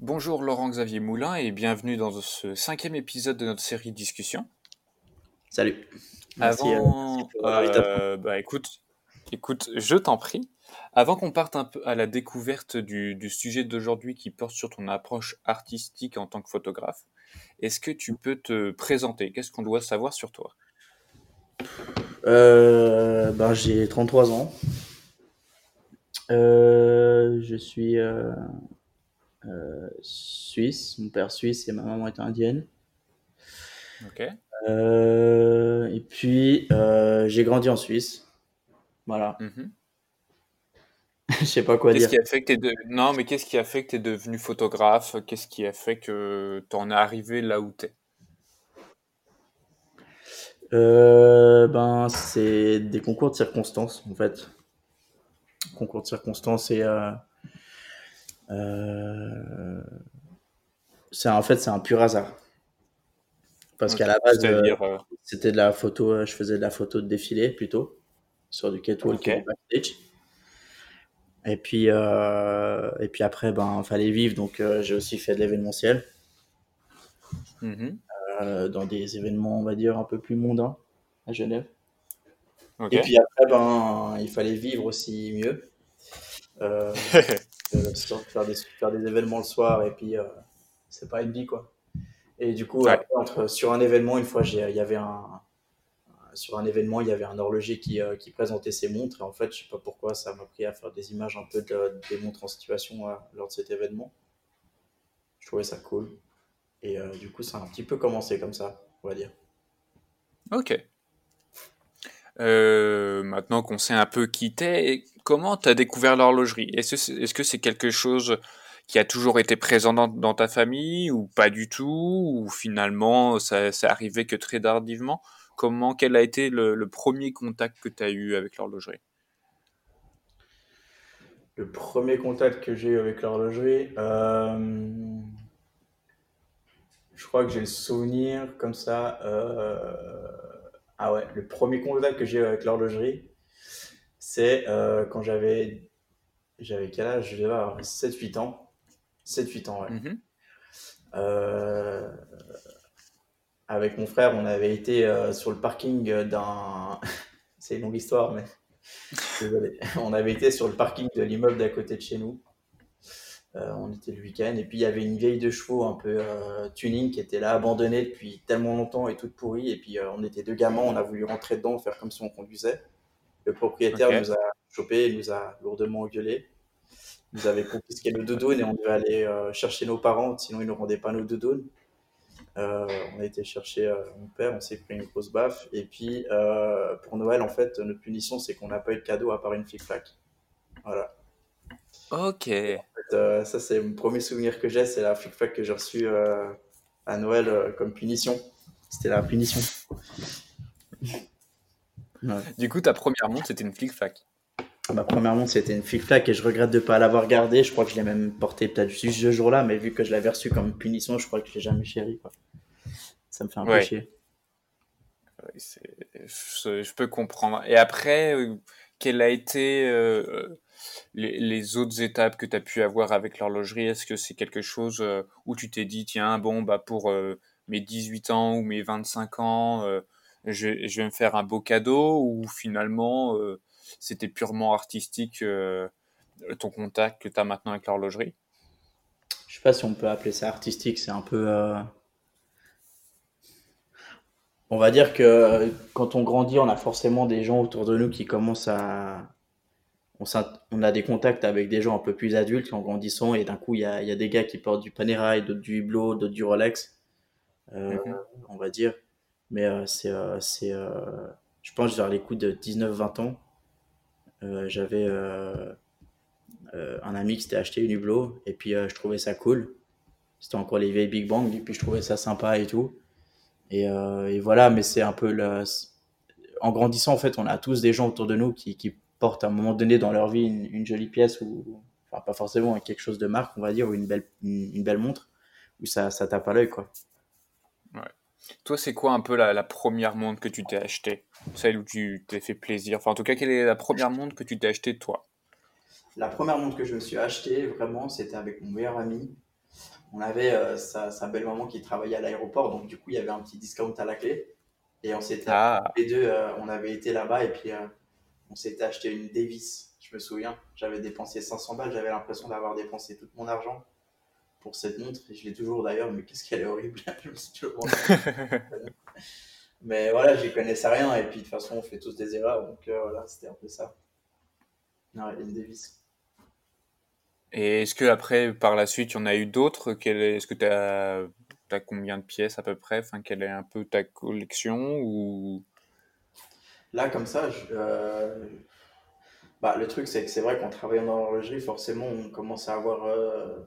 Bonjour Laurent-Xavier Moulin et bienvenue dans ce cinquième épisode de notre série Discussion. Salut. Merci, euh, Avant, merci l'invitation. euh, bah écoute, écoute, je t'en prie. Avant qu'on parte un peu à la découverte du, du sujet d'aujourd'hui qui porte sur ton approche artistique en tant que photographe, est-ce que tu peux te présenter? Qu'est-ce qu'on doit savoir sur toi? Euh, ben, j'ai 33 ans. Euh, je suis euh, euh, suisse. Mon père suisse et ma maman est indienne. Ok. Euh, et puis, euh, j'ai grandi en Suisse. Voilà. Mhm. Je sais pas quoi dire. qui a fait que t'es de... Non, mais qu'est-ce qui a fait que t'es devenu photographe? Qu'est-ce qui a fait que t'en es arrivé là où t'es? Euh, ben, c'est des concours de circonstances, en fait. Concours de circonstances et euh, euh, c'est en fait c'est un pur hasard. Parce qu'à la base, euh, euh, c'était de la photo, je faisais de la photo de défilé plutôt, sur du catwalk ok. et du backstage. Et puis, euh, et puis après, ben, fallait vivre, donc j'ai aussi fait de l'événementiel, Mhm. dans des événements, on va dire, un peu plus mondains à Genève. Et puis après, ben, il fallait vivre aussi mieux. Euh, euh, faire, des, faire des événements le soir, et puis euh, c'est pas une vie, quoi. Et du coup, Ouais. après, entre, sur un événement, une fois, il y avait un, sur un événement, il y avait un horloger qui, euh, qui présentait ses montres. Et en fait, je sais pas pourquoi, ça m'a pris à faire des images un peu de, des montres en situation euh, lors de cet événement. Je trouvais ça cool. Et euh, du coup, ça a un petit peu commencé comme ça, on va dire. Ok. Euh, maintenant qu'on sait un peu qui comment t'as découvert l'horlogerie? Est-ce que c'est, quelque chose qui a toujours été présent dans, ta famille ou pas du tout? Ou finalement ça, c'est arrivé que très tardivement? Comment, quel a été le, premier contact que t'as eu avec l'horlogerie? Le premier contact que j'ai eu avec l'horlogerie, euh, je crois que j'ai le souvenir comme ça. euh, Ah ouais, le premier contact que j'ai eu avec l'horlogerie, c'est euh, quand j'avais j'avais quel âge? Je devais avoir 7-8 ans. 7-8 ans, ouais. Mhm. Euh, avec mon frère, on avait été euh, sur le parking d'un. C'est une longue histoire, mais désolé. On avait été sur le parking de l'immeuble d'à côté de chez nous. On était le week-end et puis il y avait une vieille de chevaux un peu tuning qui était là abandonnée depuis tellement longtemps et toute pourrie. Et puis on était deux gamins, on a voulu rentrer dedans, faire comme si on conduisait. Le propriétaire nous a chopé, il nous a lourdement engueulé. Il nous avait confisqué nos doudounes et on devait aller euh, chercher nos parents, sinon ils ne rendaient pas nos doudounes. Euh, on a été chercher euh, mon père, on s'est pris une grosse baffe. Et puis pour Noël, en fait, notre punition, c'est qu'on n'a pas eu de cadeau à part une flic-flac. Voilà. Ok. En fait, ça, c'est mon premier souvenir que j'ai, c'est la flic-flac que j'ai reçue à Noël comme punition. C'était la punition. Ouais. Du coup, ta première montre, c'était une flic-flac. Ma première montre, c'était une flic-flac et je regrette de ne pas l'avoir gardée. Je crois que je l'ai même portée peut-être juste ce jour-là, mais vu que je l'avais reçue comme punition, je crois que je l'ai jamais chérie. Quoi. Ça me fait un peu chier. Ouais, je, je peux comprendre. Et après, euh, quelles a été euh, les, les autres étapes que tu as pu avoir avec l'horlogerie? Est-ce que c'est quelque chose euh, où tu t'es dit, tiens, bon, bah pour euh, mes 18 ans ou mes 25 ans, je, je vais me faire un beau cadeau, ou finalement, euh, c'était purement artistique euh, ton contact que tu as maintenant avec l'horlogerie? Je sais pas si on peut appeler ça artistique, c'est un peu. euh, On va dire que quand on grandit, on a forcément des gens autour de nous qui commencent à. On, a des contacts avec des gens un peu plus adultes en grandissant, et d'un coup, il y a, il y a des gars qui portent du Panerai, d'autres du Hublot, d'autres du Rolex, Mhm. on va dire. Mais euh, c'est. euh, c'est, euh, Je pense vers les coups de 19-20 ans, j'avais un ami qui s'était acheté une Hublot, et puis je trouvais ça cool. C'était encore les vieilles Big Bang, et puis je trouvais ça sympa et tout. Et, et voilà, mais c'est un peu le... En grandissant, en fait, on a tous des gens autour de nous qui, qui portent à un moment donné dans leur vie une, jolie pièce, ou enfin pas forcément quelque chose de marque, on va dire, ou une belle, une belle montre, où ça, ça tape à l'œil, quoi. Toi, c'est quoi un peu la, la première montre que tu t'es achetée? Celle où tu t'es fait plaisir? Enfin, en tout cas, quelle est la première montre que tu t'es achetée toi? La première montre que je me suis achetée, vraiment, c'était avec mon meilleur ami. on avait sa, belle-maman qui travaillait à l'aéroport, donc du coup, il y avait un petit discount à la clé. Et on s'était, ah. les deux, on avait été là-bas et puis on s'était acheté une Davis, je me souviens. J'avais dépensé 500 balles, j'avais l'impression d'avoir dépensé tout mon argent pour cette montre. Et je l'ai toujours d'ailleurs, mais qu'est-ce qu'elle est horrible. je me suis toujours mais voilà, j'y connaissais rien. Et puis de toute façon, on fait tous des erreurs. Donc euh, voilà, c'était un peu ça. Non, une Davis. Et est-ce que après, par la suite, il y en a eu d'autres? Est-ce que tu as, as, combien de pièces à peu près? Enfin, Quelle est un peu ta collection ou... Là, comme ça, je, euh, bah, le truc, c'est que c'est vrai qu'en travaillant dans l'horlogerie, forcément, on commence à avoir. Euh,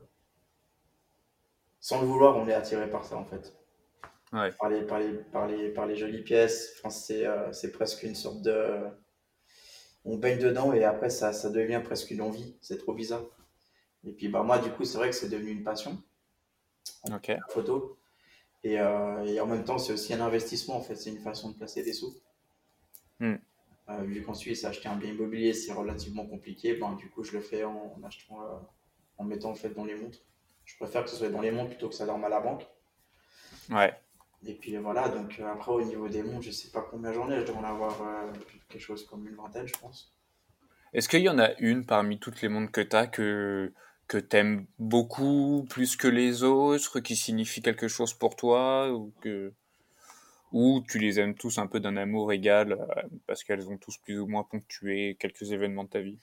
sans le vouloir, on est attiré par ça, en fait. Ouais. Par, les, par, les, par, les, par les jolies pièces. Enfin, c'est euh, c'est presque une sorte de. On baigne dedans et après, ça, ça devient presque une envie. C'est trop bizarre. Et puis, bah, moi, du coup, c'est vrai que c'est devenu une passion. Ok. La photo. Et, euh, et en même temps, c'est aussi un investissement, en fait. C'est une façon de placer des sous. Hmm. Euh, vu qu'en Suisse, acheter un bien immobilier, c'est relativement compliqué, ben, du coup, je le fais en, achetant, euh, en mettant en fait dans les montres. Je préfère que ce soit dans les montres plutôt que ça dorme à la banque. Ouais. Et puis voilà, donc euh, après, au niveau des montres, je sais pas combien j'en ai, je dois en avoir quelque chose comme une vingtaine, je pense. Est-ce qu'il y en a une parmi toutes les montres que tu as que, que tu aimes beaucoup, plus que les autres, qui signifie quelque chose pour toi ou que ou tu les aimes tous un peu d'un amour égal euh, parce qu'elles ont tous plus ou moins ponctué quelques événements de ta vie?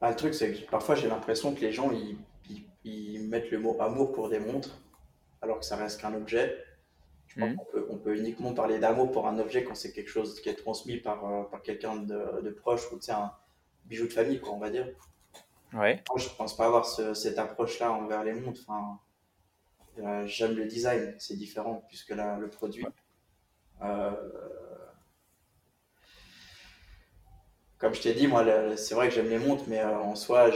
Ah, Le truc, c'est que parfois j'ai l'impression que les gens ils, ils, mettent le mot amour pour des montres alors que ça reste qu'un objet. Je pense mmh. qu'on peut, on peut, uniquement parler d'amour pour un objet quand c'est quelque chose qui est transmis par, euh, par quelqu'un de, de, proche ou un bijou de famille, quoi, on va dire. Ouais. Moi, je pense pas avoir cette approche-là envers les montres. Enfin, euh, j'aime le design, c'est différent puisque là, le produit. Euh, comme je t'ai dit, moi, c'est vrai que j'aime les montres, mais euh, en soi,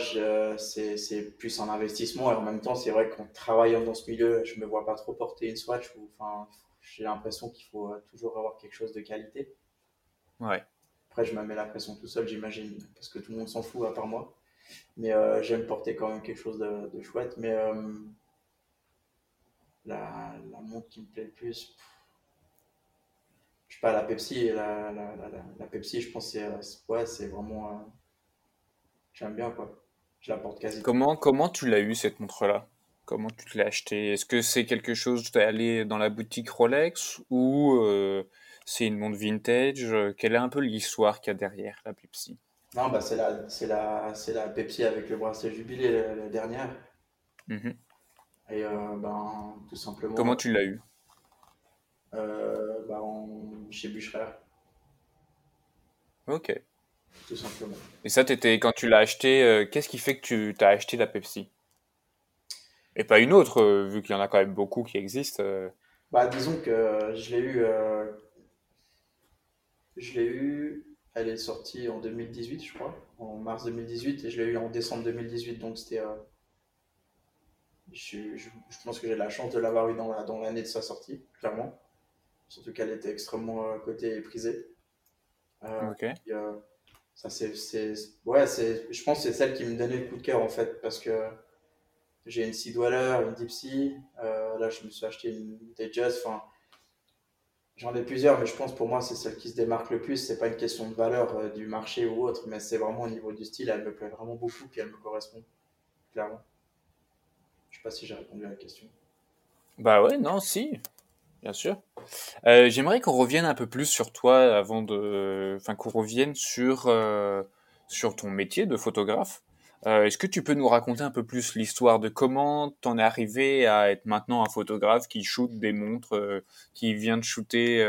c'est plus un investissement. Et en même temps, c'est vrai qu'en travaillant dans ce milieu, je me vois pas trop porter une Swatch. Enfin, j'ai l'impression qu'il faut toujours avoir quelque chose de qualité. Ouais. Après, je me mets la pression tout seul, j'imagine, parce que tout le monde s'en fout à part moi. Mais j'aime porter quand même quelque chose de, de chouette. Mais la, la montre qui me plaît le plus, sais pas, la Pepsi, la, la, la, Pepsi, je pense que c'est ouais, c'est vraiment. Euh, j'aime bien quoi. Je la porte quasi. Comment, comment tu l'as eu cette montre-là? Comment tu te l'as achetée Est-ce que c'est quelque chose, tu es allé dans la boutique Rolex ou euh, c'est une montre vintage? Quelle est un peu l'histoire qu'il y a derrière la Pepsi? Non, bah c'est la, la, la Pepsi avec le bracelet jubilé, la, dernière. Mmh et euh, ben, tout simplement. Comment tu l'as eu? Euh, ben, Chez Bucherer. Ok. Tout simplement. Et ça, étais, quand tu l'as acheté, euh, qu'est-ce qui fait que tu as acheté la Pepsi? Et pas une autre, vu qu'il y en a quand même beaucoup qui existent. Bah, disons que je l'ai eu. Je l'ai eu. Elle est sortie en 2018, je crois, en mars 2018, et je l'ai eu en décembre 2018, donc c'était je, je, pense que j'ai la chance de l'avoir eu dans l'année dans de sa sortie, clairement. Surtout qu'elle était extrêmement euh, cotée et prisée. Euh, ok. Euh, ça, c'est, ouais, c'est, je pense que c'est celle qui me donnait le coup de cœur en fait, parce que j'ai une Sea Dweller, une Deep Sea. là, je me suis acheté une Tejas. Enfin, j'en ai plusieurs, mais je pense pour moi, c'est celle qui se démarque le plus. C'est pas une question de valeur du marché ou autre, mais c'est vraiment au niveau du style. Elle me plaît vraiment beaucoup, puis elle me correspond, clairement. Je sais pas si j'ai répondu à la question. Bah ouais, non, si, bien sûr. Euh, j'aimerais qu'on revienne un peu plus sur toi avant de, enfin qu'on revienne sur euh, sur ton métier de photographe. Euh, est-ce que tu peux nous raconter un peu plus l'histoire de comment t'en es arrivé à être maintenant un photographe qui shoot des montres, qui vient de shooter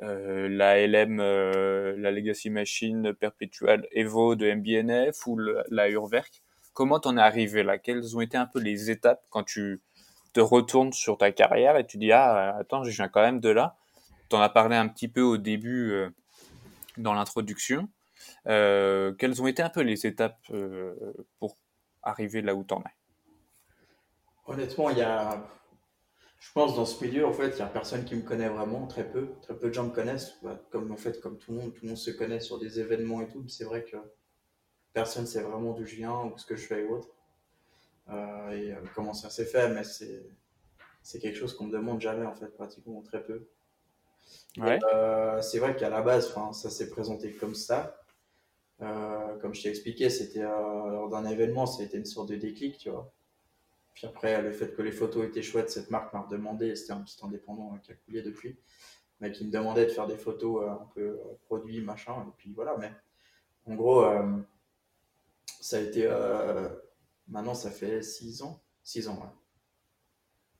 la LM, la Legacy Machine Perpetual Evo de MBNF ou la Urwerk? Comment t'en es arrivé là? Quelles ont été un peu les étapes quand tu te retournes sur ta carrière et tu dis ah attends je viens quand même de là. T'en as parlé un petit peu au début euh, dans l'introduction. Euh, quelles ont été un peu les étapes euh, pour arriver là où t'en es? Honnêtement, il y a, je pense dans ce milieu en fait, il y a personne qui me connaît vraiment, très peu, très peu de gens me connaissent. Bah, comme en fait, comme tout le monde, tout le monde se connaît sur des événements et tout. C'est vrai que personne sait vraiment d'où je viens ou ce que je fais et autres. Euh, et comment ça s'est fait, mais c'est c'est quelque chose qu'on me demande jamais en fait, pratiquement très peu. c'est vrai qu'à la base, ça s'est présenté comme ça. comme je t'ai expliqué, c'était lors d'un événement, ça a été une sorte de déclic, tu vois. Puis après, le fait que les photos étaient chouettes, cette marque m'a demandé, c'était un petit indépendant qui a coulé depuis, mais qui me demandait de faire des photos euh, un peu euh, produits, machin. Et puis voilà, mais en gros, euh, ça a été. Maintenant, ça fait 6 ans. 6 ans, ouais.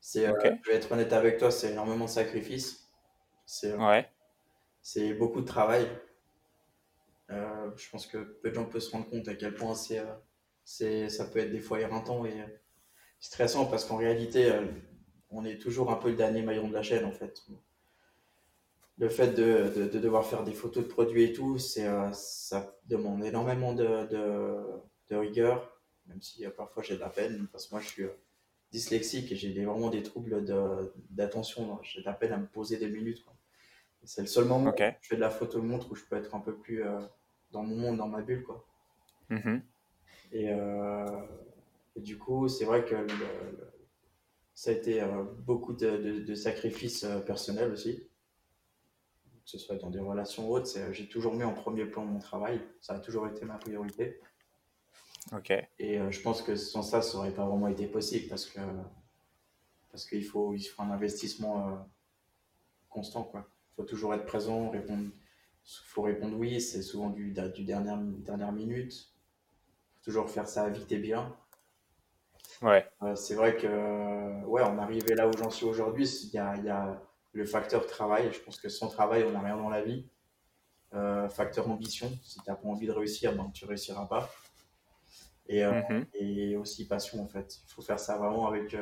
C'est, je vais être honnête avec toi, c'est énormément de sacrifices. C'est, ouais. c'est beaucoup de travail. je pense que peu de gens peuvent se rendre compte à quel point c'est, c'est, ça peut être des fois éreintant et stressant parce qu'en réalité, euh, on est toujours un peu le dernier maillon de la chaîne en fait. Le fait de, de, devoir faire des photos de produits et tout, c'est, euh, ça demande énormément de, de rigueur, même si euh, parfois j'ai de la peine, parce que moi je suis dyslexique et j'ai vraiment des troubles d'attention. J'ai de la peine à me poser des minutes. C'est le seul moment où je fais de la photo montre où je peux être un peu plus dans mon monde, dans ma bulle. Quoi. Mm-hmm. Et, et du coup, c'est vrai que ça a été euh, beaucoup de, sacrifices euh, personnels aussi. Que ce soit dans des relations hautes, j'ai toujours mis en premier plan mon travail. Ça a toujours été ma priorité. Et euh, je pense que sans ça, ça n'aurait pas vraiment été possible parce que parce qu'il faut, il faut un investissement constant. Quoi. Il faut toujours être présent, répondre. Il faut répondre oui, c'est souvent du, du dernière, dernière minute. Il faut toujours faire ça vite et bien. Ouais. Euh, c'est vrai que, ouais, on arrivé là où j'en suis aujourd'hui. Il y a, y a, le facteur travail. Je pense que sans travail, on n'a rien dans la vie. Euh, facteur ambition. Si tu n'as pas envie de réussir, ben, tu réussiras pas. Et, euh, mhm. et aussi passion, en fait. Il faut faire ça vraiment avec.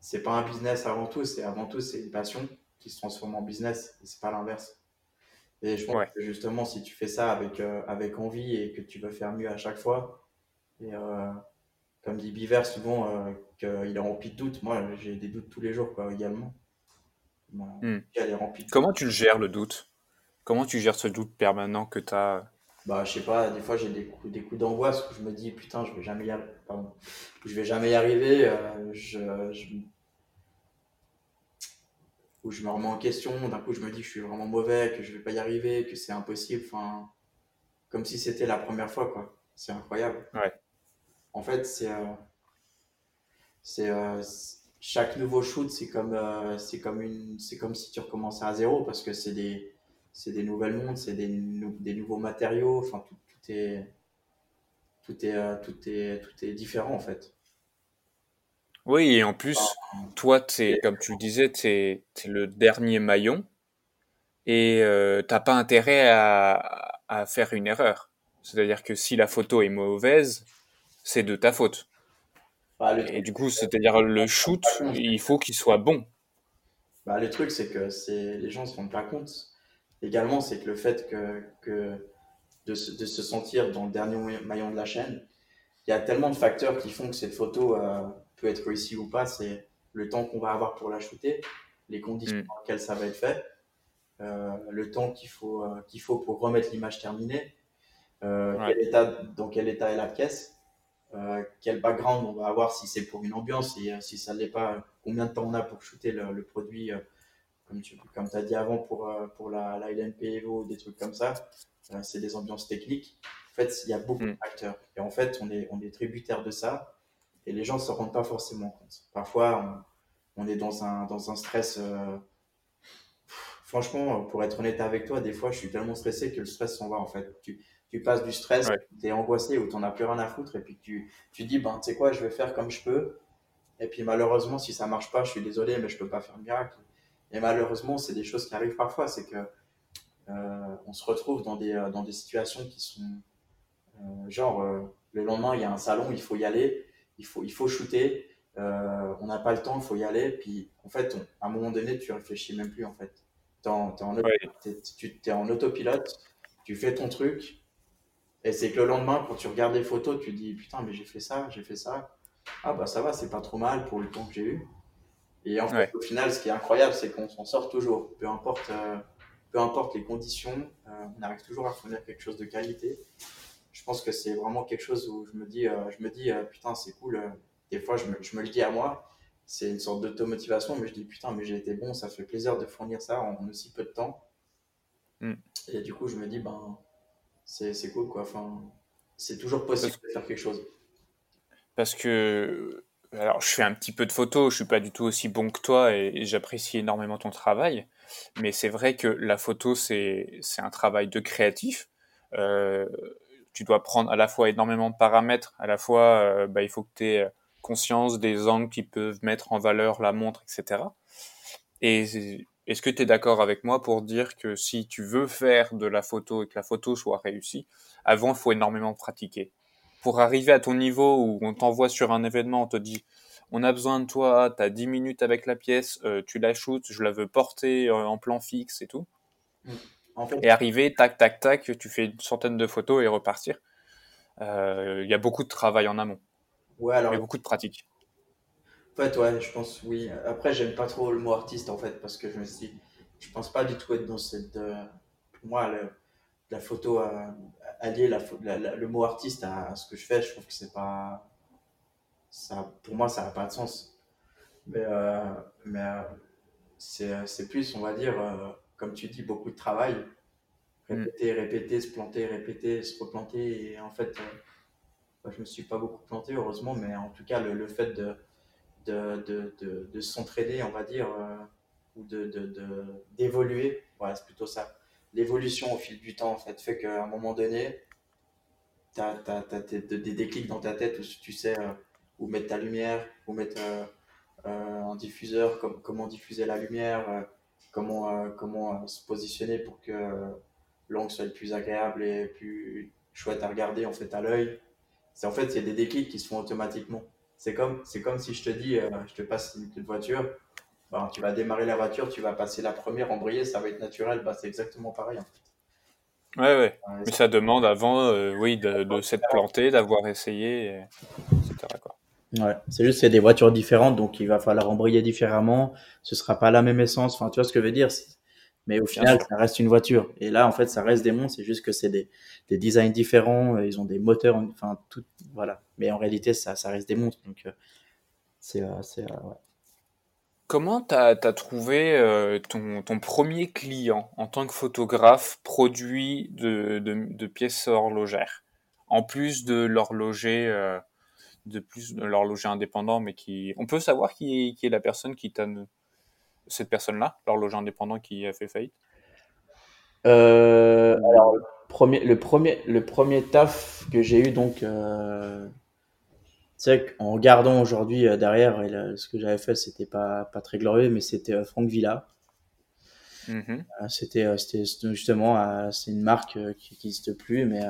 C'est pas un business avant tout, c'est avant tout, c'est une passion qui se transforme en business. Et c'est pas l'inverse. Et je pense que justement, si tu fais ça avec, avec envie et que tu veux faire mieux à chaque fois, et, comme dit Biver souvent, euh, qu'il est rempli de doutes. Moi, j'ai des doutes tous les jours, quoi, également. Hmm. Comment tu le gères, le doute? Comment tu gères ce doute permanent que tu as bah, je sais pas, des fois j'ai des coups, des coups d'angoisse où je me dis putain, je vais jamais y je vais jamais y arriver. Euh, je, où je me remets en question. D'un coup, je me dis que je suis vraiment mauvais, que je vais pas y arriver, que c'est impossible. Enfin, comme si c'était la première fois, quoi. C'est incroyable. Ouais en fait, c'est euh, c'est euh, chaque nouveau shoot, c'est comme c'est comme une c'est comme si tu recommençais à zéro parce que c'est des c'est des nouvelles montres, c'est des, des nouveaux matériaux, enfin tout, tout est tout est tout est tout est différent en fait. Oui, et en plus, toi, es, comme tu le disais, tu es, le dernier maillon et euh, t'as pas intérêt à, à, faire une erreur. C'est-à-dire que si la photo est mauvaise, c'est de ta faute. Bah, et du coup, c'est-à-dire le shoot, il faut qu'il soit bon. Bah, le truc, c'est que les gens ne se rendent pas compte. Également, c'est que le fait que, que de, se, de, se, sentir dans le dernier maillon de la chaîne, il y a tellement de facteurs qui font que cette photo euh, peut être réussie ou pas. C'est le temps qu'on va avoir pour la shooter, les conditions mm. dans lesquelles ça va être fait, euh, le temps qu'il faut, euh, qu'il faut pour remettre l'image terminée, quel état, dans quel état est la pièce. Quel background on va avoir, si c'est pour une ambiance, et si ça ne l'est pas, combien de temps on a pour shooter le, produit, comme tu comme as dit avant pour, pour la, la LNP Evo, des trucs comme ça. c'est des ambiances techniques. En fait, il y a beaucoup de mm. facteurs. Et en fait, on est, on est tributaire de ça. Et les gens ne se rendent pas forcément compte. Parfois, on, est dans un, dans un stress. franchement, pour être honnête avec toi, des fois, je suis tellement stressé que le stress s'en va. En fait, tu, tu passes du stress, tu es angoissé ou tu n'en as plus rien à foutre et puis tu, tu dis, ben, tu sais quoi, je vais faire comme je peux. Et puis malheureusement, si ça marche pas, je suis désolé, mais je peux pas faire miracle. Et malheureusement, c'est des choses qui arrivent parfois. C'est que euh, on se retrouve dans des, euh, dans des situations qui sont euh, genre le lendemain, il y a un salon, il faut y aller, il faut, il faut shooter, on n'a pas le temps, il faut y aller. Puis en fait, à un moment donné, tu réfléchis même plus en fait. tu es en autopilote, tu fais ton truc, et c'est que le lendemain, quand tu regardes les photos, tu dis putain, mais j'ai fait ça, j'ai fait ça. Ah bah ça va, c'est pas trop mal pour le temps que j'ai eu. Et en fait, au final, ce qui est incroyable, c'est qu'on s'en sort toujours. Peu importe, euh, peu importe les conditions, euh, on arrive toujours à fournir quelque chose de qualité. Je pense que c'est vraiment quelque chose où je me dis, euh, je me dis putain, c'est cool. des fois, je me, je me le dis à moi, c'est une sorte d'automotivation, mais je dis putain, mais j'ai été bon, ça fait plaisir de fournir ça en aussi peu de temps. Mm. Et du coup, je me dis, ben, c'est cool, quoi. Enfin, c'est toujours possible de faire quelque chose. Parce que, alors, je fais un petit peu de photos, je suis pas du tout aussi bon que toi et, j'apprécie énormément ton travail. Mais c'est vrai que la photo, c'est c'est un travail de créatif. Euh, tu dois prendre à la fois énormément de paramètres, à la fois, euh, bah, il faut que tu aies conscience des angles qui peuvent mettre en valeur la montre, etc. Et est-ce que tu es d'accord avec moi pour dire que si tu veux faire de la photo et que la photo soit réussie, avant, il faut énormément pratiquer? Pour arriver à ton niveau où on t'envoie sur un événement, on te dit on a besoin de toi, tu as 10 minutes avec la pièce, euh, tu la shootes, je la veux porter euh, en plan fixe et tout. Mm. En fait, Et arriver, tac, tac, tac, tu fais une centaine de photos et repartir. Euh, Il y a beaucoup de travail en amont, ouais, alors, et beaucoup de pratique. en fait, ouais, je pense, oui. Après, j'aime pas trop le mot artiste, en fait, parce que je me suis je pense pas du tout être dans cette. euh, pour moi, le- la photo, euh, allier la, pho- la- la- le mot artiste à, ce que je fais, je trouve que c'est pas. Ça, pour moi, ça n'a pas de sens. Mais, euh, mais euh, c'est c'est plus, on va dire, euh, comme tu dis, beaucoup de travail. Mm. Répéter, répéter, se planter, répéter, se replanter. Et en fait, euh, bah, je me suis pas beaucoup planté, heureusement, mais en tout cas, le, le fait de, de, de, de, de s'entraîner, on va dire, euh, ou de, de, de- d'évoluer, voilà, c'est plutôt ça. L'évolution au fil du temps, en fait, fait qu'à un moment donné, tu as, des, des déclics dans ta tête où tu sais euh, où mettre ta lumière, où mettre euh, euh, un diffuseur, com- comment diffuser la lumière, comment, comment se positionner pour que l'angle soit plus agréable et plus chouette à regarder en fait à l'œil. C'est en fait, il y a des déclics qui se font automatiquement. C'est comme, c'est comme si je te dis, je te passe une petite voiture, tu vas démarrer la voiture, tu vas passer la première, embrayer, ça va être naturel. Bah, c'est exactement pareil. En fait. Ouais, Mais ça demande avant, euh, oui, de, de s'être planté, d'avoir essayé, et- etc. Quoi. Ouais, c'est juste que c'est des voitures différentes, donc il va falloir embrayer différemment. Ce sera pas la même essence. Enfin, tu vois ce que je veux dire? Mais au final, ça reste une voiture. Et là, en fait, ça reste des montres. C'est juste que c'est des, des designs différents. euh, Ils ont des moteurs, enfin, tout, voilà. Mais en réalité, ça, ça reste des montres. Donc, euh, c'est, euh, c'est, euh, ouais. Comment t'as as trouvé euh, ton, premier client en tant que photographe produit de, pièces horlogères, en plus de l'horloger, euh, de de indépendant, mais qui, on peut savoir qui est, qui est la personne qui t'a, cette personne-là, l'horloger indépendant qui a fait faillite? Euh, alors, le premier, le premier, le premier taf que j'ai eu, donc, c'est qu'en regardant aujourd'hui euh, derrière, et là, ce que j'avais fait, c'était pas, pas très glorieux, mais c'était euh, Franck Villa. Mhm. Euh, C'était euh, c'était justement, c'est une marque qui n'existe plus, mais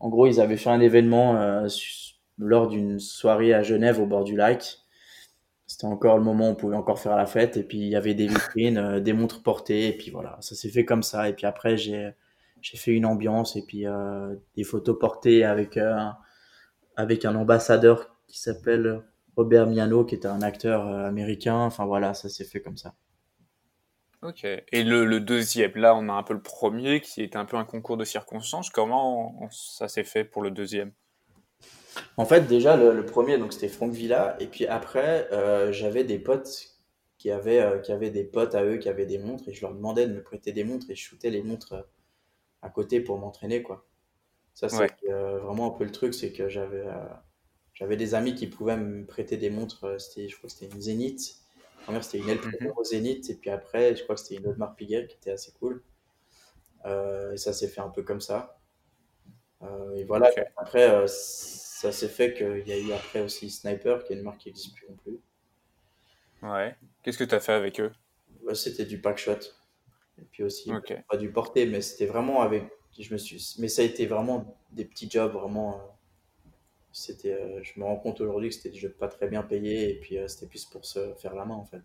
en gros, ils avaient fait un événement lors d'une soirée à Genève au bord du lac. C'était encore le moment où on pouvait encore faire la fête, et puis il y avait des vitrines, des montres portées, et puis voilà, ça s'est fait comme ça. Et puis après, j'ai j'ai fait une ambiance, et puis des photos portées avec, un- avec un ambassadeur qui s'appelle Robert Miano, qui était un acteur euh, américain. Enfin voilà, ça s'est fait comme ça. Ok. Et le, le deuxième, là, on a un peu le premier qui était un peu un concours de circonstances. Comment on- ça s'est fait pour le deuxième? En fait, déjà, le, le premier, donc c'était Franck Villa. Et puis après, euh, j'avais des potes qui avaient, euh, qui avaient des potes à eux qui avaient des montres. Et je leur demandais de me prêter des montres et je shootais les montres à côté pour m'entraîner, quoi. Ça, c'est Ouais. euh, vraiment un peu le truc, c'est que j'avais euh, j'avais des amis qui pouvaient me prêter des montres. euh, C'était, je crois que c'était une Zenith. La première, c'était une L Mhm. Pro Zenith. Et puis après, je crois que c'était une autre marque Piguet qui était assez cool. Euh, et ça s'est fait un peu comme ça. Euh, et voilà, après, euh, ça s'est fait qu'il y a eu après aussi Sniper, qui est une marque qui n'existe plus non plus. Ouais. Qu'est-ce que t'as fait avec eux? Ouais, c'était du pack shot. Et puis aussi, pas du porté, mais c'était vraiment avec. Je me suis, mais ça a été vraiment des petits jobs, vraiment. euh, C'était, euh, je me rends compte aujourd'hui que c'était des jobs pas très bien payés, et puis euh, c'était plus pour se faire la main en fait.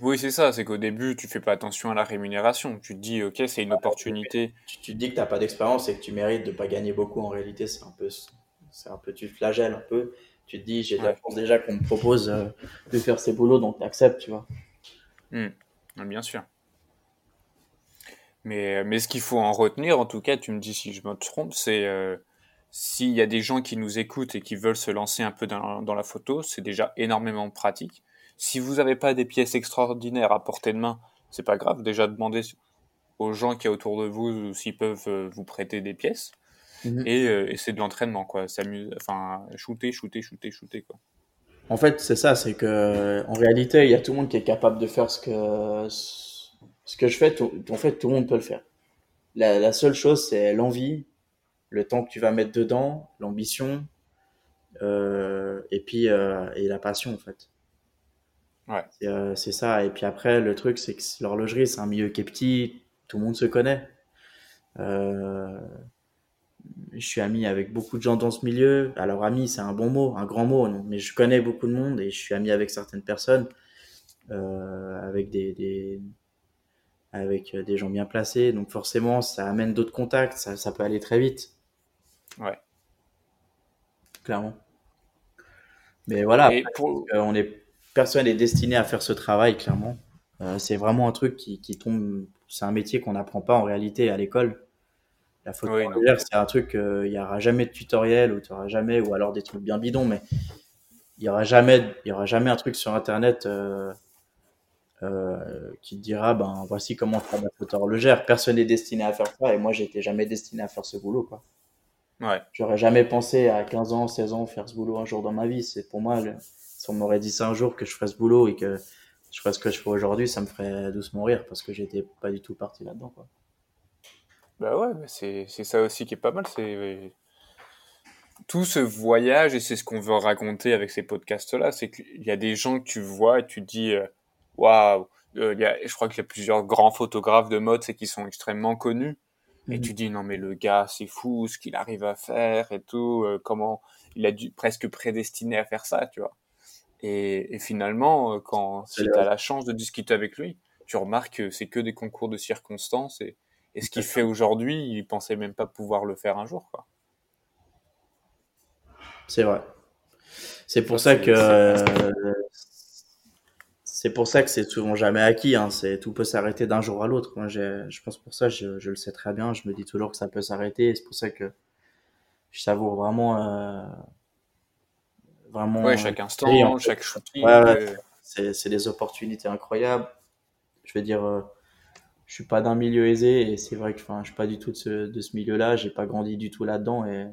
Oui, c'est ça, c'est qu'au début, tu fais pas attention à la rémunération. Tu te dis, ok, c'est une opportunité. Tu, tu te dis que t'as pas d'expérience et que tu mérites de pas gagner beaucoup en réalité, c'est un peu, c'est un peu, tu te flagelles un peu. Tu te dis, j'ai de la Ouais. chance déjà qu'on me propose euh, de faire ces boulots, donc t'acceptes, tu vois. Hmm. Bien sûr. Mais, mais ce qu'il faut en retenir, en tout cas, tu me dis si je me trompe, c'est euh, s'il y a des gens qui nous écoutent et qui veulent se lancer un peu dans, dans la photo, c'est déjà énormément pratique. Si vous n'avez pas des pièces extraordinaires à portée de main, c'est pas grave. Déjà demandez aux gens qui y a autour de vous s'ils peuvent euh, vous prêter des pièces. Mhm. Et, euh, et c'est de l'entraînement, quoi. S'amuse, enfin, shooter, shooter, shooter, shooter, quoi. En fait, c'est ça, c'est que en réalité, il y a tout le monde qui est capable de faire ce que ce que je fais. Tout, en fait, tout le monde peut le faire. La, la seule chose, c'est l'envie, le temps que tu vas mettre dedans, l'ambition, euh, et puis euh, et la passion, en fait. Ouais. C'est euh, c'est ça. Et puis après, le truc, c'est que l'horlogerie, c'est un milieu qui est petit, tout le monde se connaît. Euh, je suis ami avec beaucoup de gens dans ce milieu. Alors, ami, c'est un bon mot, un grand mot, non, mais je connais beaucoup de monde et je suis ami avec certaines personnes, euh, avec des, des, avec des gens bien placés. Donc, forcément, ça amène d'autres contacts, ça, ça peut aller très vite. Ouais. Clairement. Mais voilà, pour, euh, on est, personne n'est destiné à faire ce travail, clairement. Euh, c'est vraiment un truc qui, qui tombe, c'est un métier qu'on n'apprend pas en réalité à l'école. La photo Oui, c'est un truc, euh, il y aura jamais de tutoriel ou tu auras jamais, ou alors des trucs bien bidons, mais il y aura jamais, il y aura jamais un truc sur Internet euh, euh, qui te dira, ben voici comment la photo horlogère. Personne n'est destiné à faire ça et moi, j'étais jamais destiné à faire ce boulot, quoi. ouais. J'aurais jamais pensé à 15 ans, 16 ans faire ce boulot un jour dans ma vie. C'est pour moi, le- si on m'aurait dit ça un jour que je ferais ce boulot et que je ferais ce que je fais aujourd'hui, ça me ferait doucement rire parce que j'étais pas du tout parti là-dedans. Quoi. Bah ouais, c'est c'est ça aussi qui est pas mal. C'est tout ce voyage et c'est ce qu'on veut raconter avec ces podcasts-là, c'est qu'il y a des gens que tu vois et tu te dis euh, waouh. euh, il y a, je crois qu'il y a plusieurs grands photographes de mode, c'est qui sont extrêmement connus. Et Mhm. tu dis non mais le gars c'est fou ce qu'il arrive à faire et tout, euh, comment il a dû presque prédestiné à faire ça, tu vois. Et, et finalement euh, quand si tu as la chance de discuter avec lui, tu remarques que c'est que des concours de circonstances et, et ce qu'il fait aujourd'hui, il pensait même pas pouvoir le faire un jour quoi. C'est vrai. C'est pour Ça, que c'est- pour ça que c'est souvent jamais acquis. Hein. C'est tout peut s'arrêter d'un jour à l'autre. Moi, je pense pour ça, je, je le sais très bien. Je me dis toujours que ça peut s'arrêter. C'est pour ça que je savoure vraiment, euh, vraiment. Ouais, chaque instant, Et en fait, chaque shooting. Ouais, ouais. euh, C'est, c'est des opportunités incroyables. Je veux dire, euh, je suis pas d'un milieu aisé et c'est vrai que enfin, je suis pas du tout de ce, de ce milieu-là. J'ai pas grandi du tout là-dedans et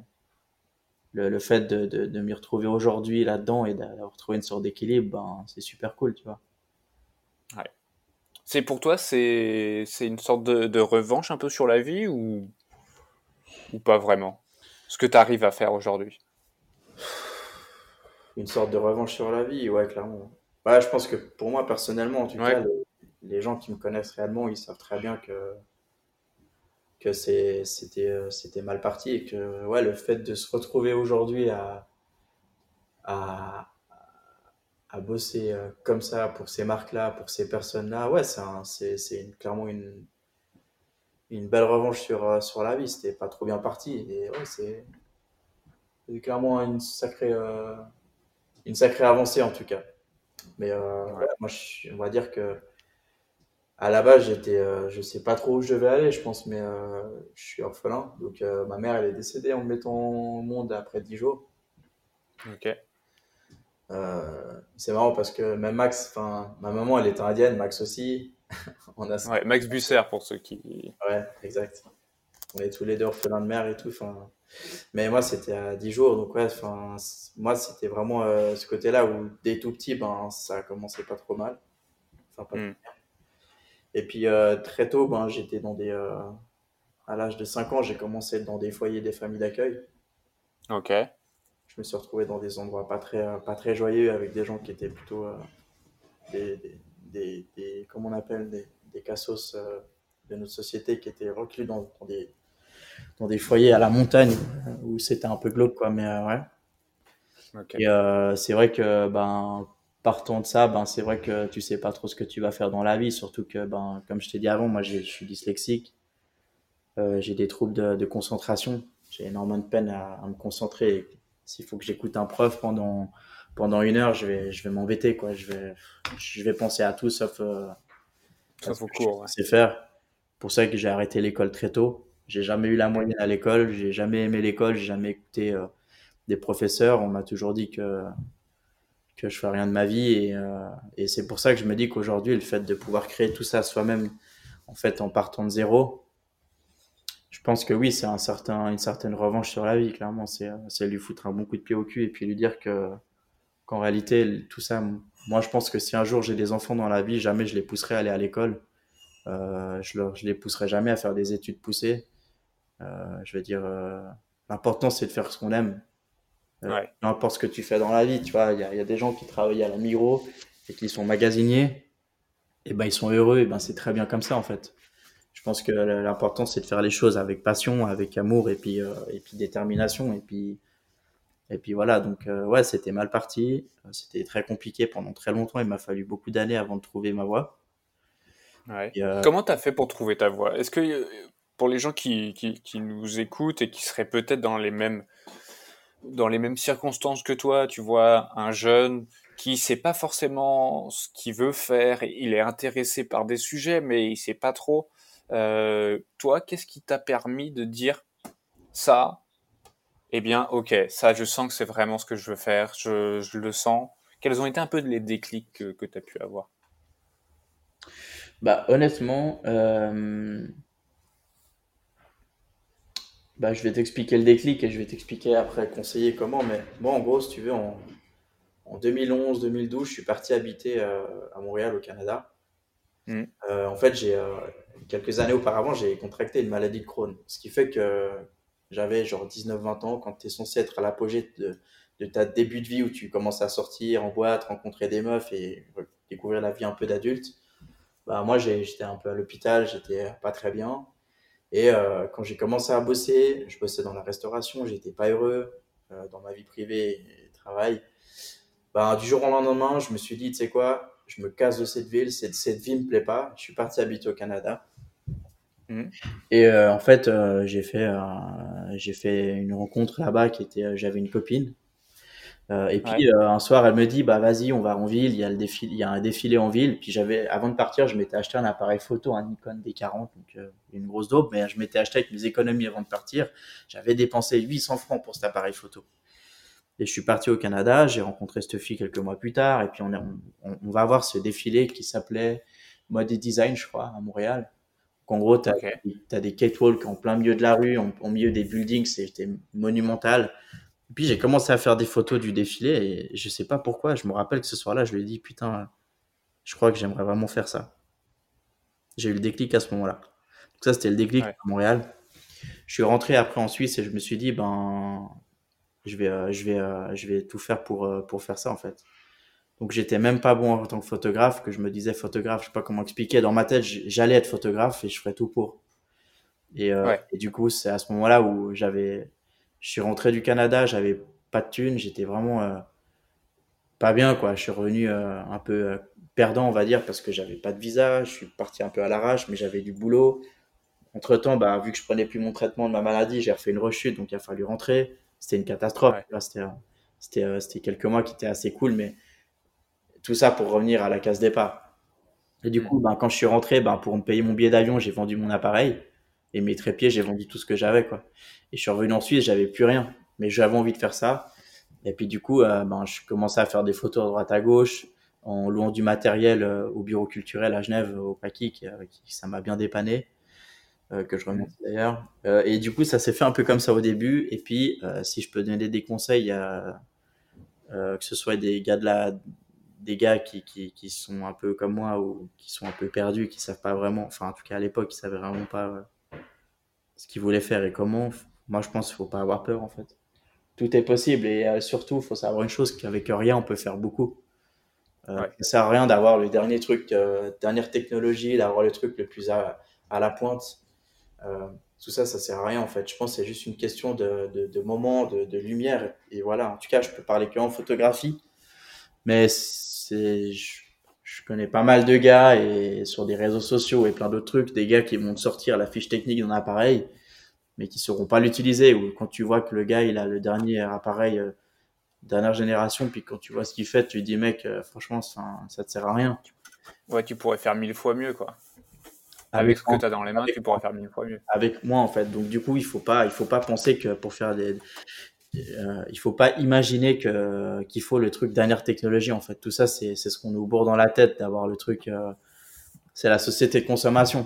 le, le fait de, de, de m'y retrouver aujourd'hui là-dedans et d'avoir trouvé une sorte d'équilibre, ben, c'est super cool, tu vois. C'est pour toi, c'est une sorte de, de revanche un peu sur la vie ou ou pas vraiment? Ce que tu arrives à faire aujourd'hui? Une sorte de revanche sur la vie, ouais, clairement. Ouais, je pense que pour moi, personnellement, en tout Ouais. cas, le- les gens qui me connaissent réellement, ils savent très bien que, que euh, c'était mal parti et que ouais, le fait de se retrouver aujourd'hui à, à, à bosser euh, comme ça pour ces marques-là, pour ces personnes-là, ouais, c'est, clairement une, une belle revanche sur, euh, sur la vie. C'était pas trop bien parti. Et ouais, c'est, clairement une sacrée, euh, une sacrée avancée en tout cas. Mais euh, Ouais. ouais, moi, je- on va dire que à la base, j'étais, euh, je sais pas trop où je vais aller, je pense, mais je suis orphelin. Donc, ma mère, elle est décédée en me mettant au monde après 10 jours. Ok. Euh, c'est marrant parce que même Max, enfin, ma maman, elle était indienne, Max aussi. On a, Ouais, Max Busser pour ceux qui. ouais, exact. On est tous les deux orphelins de mère et tout. Mais moi, c'était à 10 jours, donc ouais, moi, c'était vraiment euh, ce côté-là où dès tout petit, ben, ça a commencé pas trop mal. Enfin, pas Hmm. Et puis euh, très tôt, ben, j'étais dans des. à l'âge de 5 ans, j'ai commencé dans des foyers, des familles d'accueil. Ok. Je me suis retrouvé dans des endroits pas très, euh, pas très joyeux avec des gens qui étaient plutôt euh, des, des, des, des- comment on appelle, des, des cassos euh, de notre société qui étaient reclus dans, dans des, dans des foyers à la montagne où c'était un peu glauque, quoi. Mais euh, ouais. Et c'est vrai que ben partant de ça, ben c'est vrai que tu sais pas trop ce que tu vas faire dans la vie, surtout que ben comme je t'ai dit avant, moi je suis dyslexique, j'ai des troubles de, de concentration, j'ai énormément de peine à, à me concentrer. S'il faut que j'écoute un prof pendant pendant une heure, je vais je vais m'embêter quoi, je vais je vais penser à tout sauf euh, à Sauf au cours, ouais. sais faire. Pour ça que j'ai arrêté l'école très tôt. J'ai jamais eu la moyenne à l'école, j'ai jamais aimé l'école, j'ai jamais écouté des professeurs. On m'a toujours dit que que je fais rien de ma vie et, et c'est pour ça que je me dis qu'aujourd'hui le fait de pouvoir créer tout ça soi-même en fait en partant de zéro je pense que oui c'est un certain une certaine revanche sur la vie clairement c'est c'est lui foutre un bon coup de pied au cul et puis lui dire que qu'en réalité tout ça moi, je pense que si un jour j'ai des enfants dans la vie, jamais je les pousserai à aller à l'école. Euh, je, leur, je les pousserai jamais à faire des études poussées. Euh, je veux dire, euh, l'important c'est de faire ce qu'on aime. Euh, ouais. Peu importe ce que tu fais dans la vie, tu vois, il y a, y a, des gens qui travaillent à la Migros et qui sont magasiniers, et ben ils sont heureux, et ben c'est très bien comme ça en fait. Je pense que l'important c'est de faire les choses avec passion, avec amour et puis euh, et puis détermination et puis et puis voilà, donc euh, ouais, c'était mal parti. C'était très compliqué pendant très longtemps. Il m'a fallu beaucoup d'années avant de trouver ma voie. Ouais. Euh... Comment t'as fait pour trouver ta voie? Est-ce que euh, pour les gens qui, qui, qui, nous écoutent et qui seraient peut-être dans les mêmes dans les mêmes circonstances que toi, tu vois, un jeune qui sait pas forcément ce qu'il veut faire, il est intéressé par des sujets, mais il sait pas trop. Euh, toi, qu'est-ce qui t'a permis de dire ça? Eh bien, ok, ça, je sens que c'est vraiment ce que je veux faire, je, le sens. Quels ont été un peu les déclics que, que tu as pu avoir? Bah, honnêtement, euh... bah, je vais t'expliquer le déclic et je vais t'expliquer après conseiller comment. Mais moi, en gros, si tu veux, en, en 2011-2012, je suis parti habiter euh, à Montréal, au Canada. Mmh. Euh, en fait, j'ai euh, quelques années auparavant, j'ai contracté une maladie de Crohn, ce qui fait que j'avais genre 19-20 ans, quand tu es censé être à l'apogée de, de, ta début de vie où tu commences à sortir en boîte, rencontrer des meufs et découvrir la vie un peu d'adulte. Bah, moi, j'étais un peu à l'hôpital, j'étais pas très bien. Et euh, quand j'ai commencé à bosser, je bossais dans la restauration, j'étais pas heureux dans ma vie privée et travail. Bah, du jour au lendemain, je me suis dit, tu sais quoi, je me casse de cette ville, cette, cette vie me plaît pas. Je suis parti habiter au Canada. Mmh. Et euh, en fait, euh, j'ai fait, euh, j'ai fait une rencontre là-bas qui était, j'avais une copine. et puis ouais. un soir, elle me dit, bah vas-y, on va en ville. Il y a le défilé, il y a un défilé en ville. Puis j'avais, avant de partir, je m'étais acheté un appareil photo, un Nikon D40, donc une grosse dope. Mais je m'étais acheté avec mes économies avant de partir. J'avais dépensé 800 francs pour cet appareil photo. Et je suis parti au Canada. J'ai rencontré cette fille quelques mois plus tard. Et puis on, est, on, on va voir ce défilé qui s'appelait Mode et Design, je crois, à Montréal. En gros, tu as, okay. as, des catwalks en plein milieu de la rue, en, en milieu des buildings, c'était monumental. Et puis j'ai commencé à faire des photos du défilé et je sais pas pourquoi, je me rappelle que ce soir-là, je lui ai dit putain, je crois que j'aimerais vraiment faire ça. J'ai eu le déclic à ce moment-là. Donc ça, c'était le déclic ouais. à Montréal. Je suis rentré après en Suisse et je me suis dit ben je vais euh, je vais euh, je vais tout faire pour euh, pour faire ça en fait. Donc j'étais même pas bon en tant que photographe, que je me disais photographe, je sais pas comment expliquer. Dans ma tête, j'allais être photographe et je ferais tout pour. Et, euh, ouais. et du coup, c'est à ce moment-là où j'avais, je suis rentré du Canada, j'avais pas de thunes, j'étais vraiment euh, pas bien quoi. Je suis revenu euh, un peu perdant, on va dire, parce que j'avais pas de visa. Je suis parti un peu à l'arrache, mais j'avais du boulot. Entre temps, bah, vu que je prenais plus mon traitement de ma maladie, j'ai refait une rechute, donc il a fallu rentrer. C'était une catastrophe. Ouais. C'était, c'était, quelques mois qui étaient assez cool, mais tout ça pour revenir à la case départ. Et du coup, ben, quand je suis rentré, ben, pour me payer mon billet d'avion, j'ai vendu mon appareil et mes trépieds, j'ai vendu tout ce que j'avais, quoi. Et je suis revenu en Suisse, j'avais plus rien, mais j'avais envie de faire ça. Et puis du coup, euh, ben, je commençais à faire des photos à droite à gauche, en louant du matériel euh, au bureau culturel à Genève, au Paki, qui, qui ça m'a bien dépanné, euh, que je remonte d'ailleurs. Euh, et du coup, ça s'est fait un peu comme ça au début. Et puis, euh, si je peux donner des conseils, à, que ce soit des gars de la des gars qui, qui, qui, sont un peu comme moi ou qui sont un peu perdus, qui savent pas vraiment, enfin en tout cas à l'époque, ils savaient vraiment pas ce qu'ils voulaient faire et comment. Moi, je pense qu'il faut pas avoir peur en fait. Tout est possible et surtout, il faut savoir une chose qu'avec rien, on peut faire beaucoup. Euh, ouais. Ça sert à rien d'avoir le dernier truc, euh, dernière technologie, d'avoir le truc le plus à, à la pointe. Euh, tout ça, ça sert à rien en fait. Je pense que c'est juste une question de, de, moment, de, lumière. Et voilà, en tout cas, je peux parler que en photographie. Mais je, je, connais pas mal de gars et sur des réseaux sociaux et plein d'autres trucs, des gars qui vont te sortir la fiche technique d'un appareil, mais qui sauront pas l'utiliser. Ou quand tu vois que le gars il a le dernier appareil euh, dernière génération, puis quand tu vois ce qu'il fait, tu dis mec, euh, franchement ça, ça te sert à rien. Ouais, tu pourrais faire mille fois mieux quoi. Avec ce que tu as dans les mains, tu pourras faire mille fois mieux. Avec moi, en fait. Donc, du coup, il faut pas, il faut pas penser que pour faire des, euh, il faut pas imaginer que qu'il faut le truc dernière technologie. En fait, tout ça, c'est c'est ce qu'on nous bourre dans la tête d'avoir le truc. Euh, c'est la société de consommation.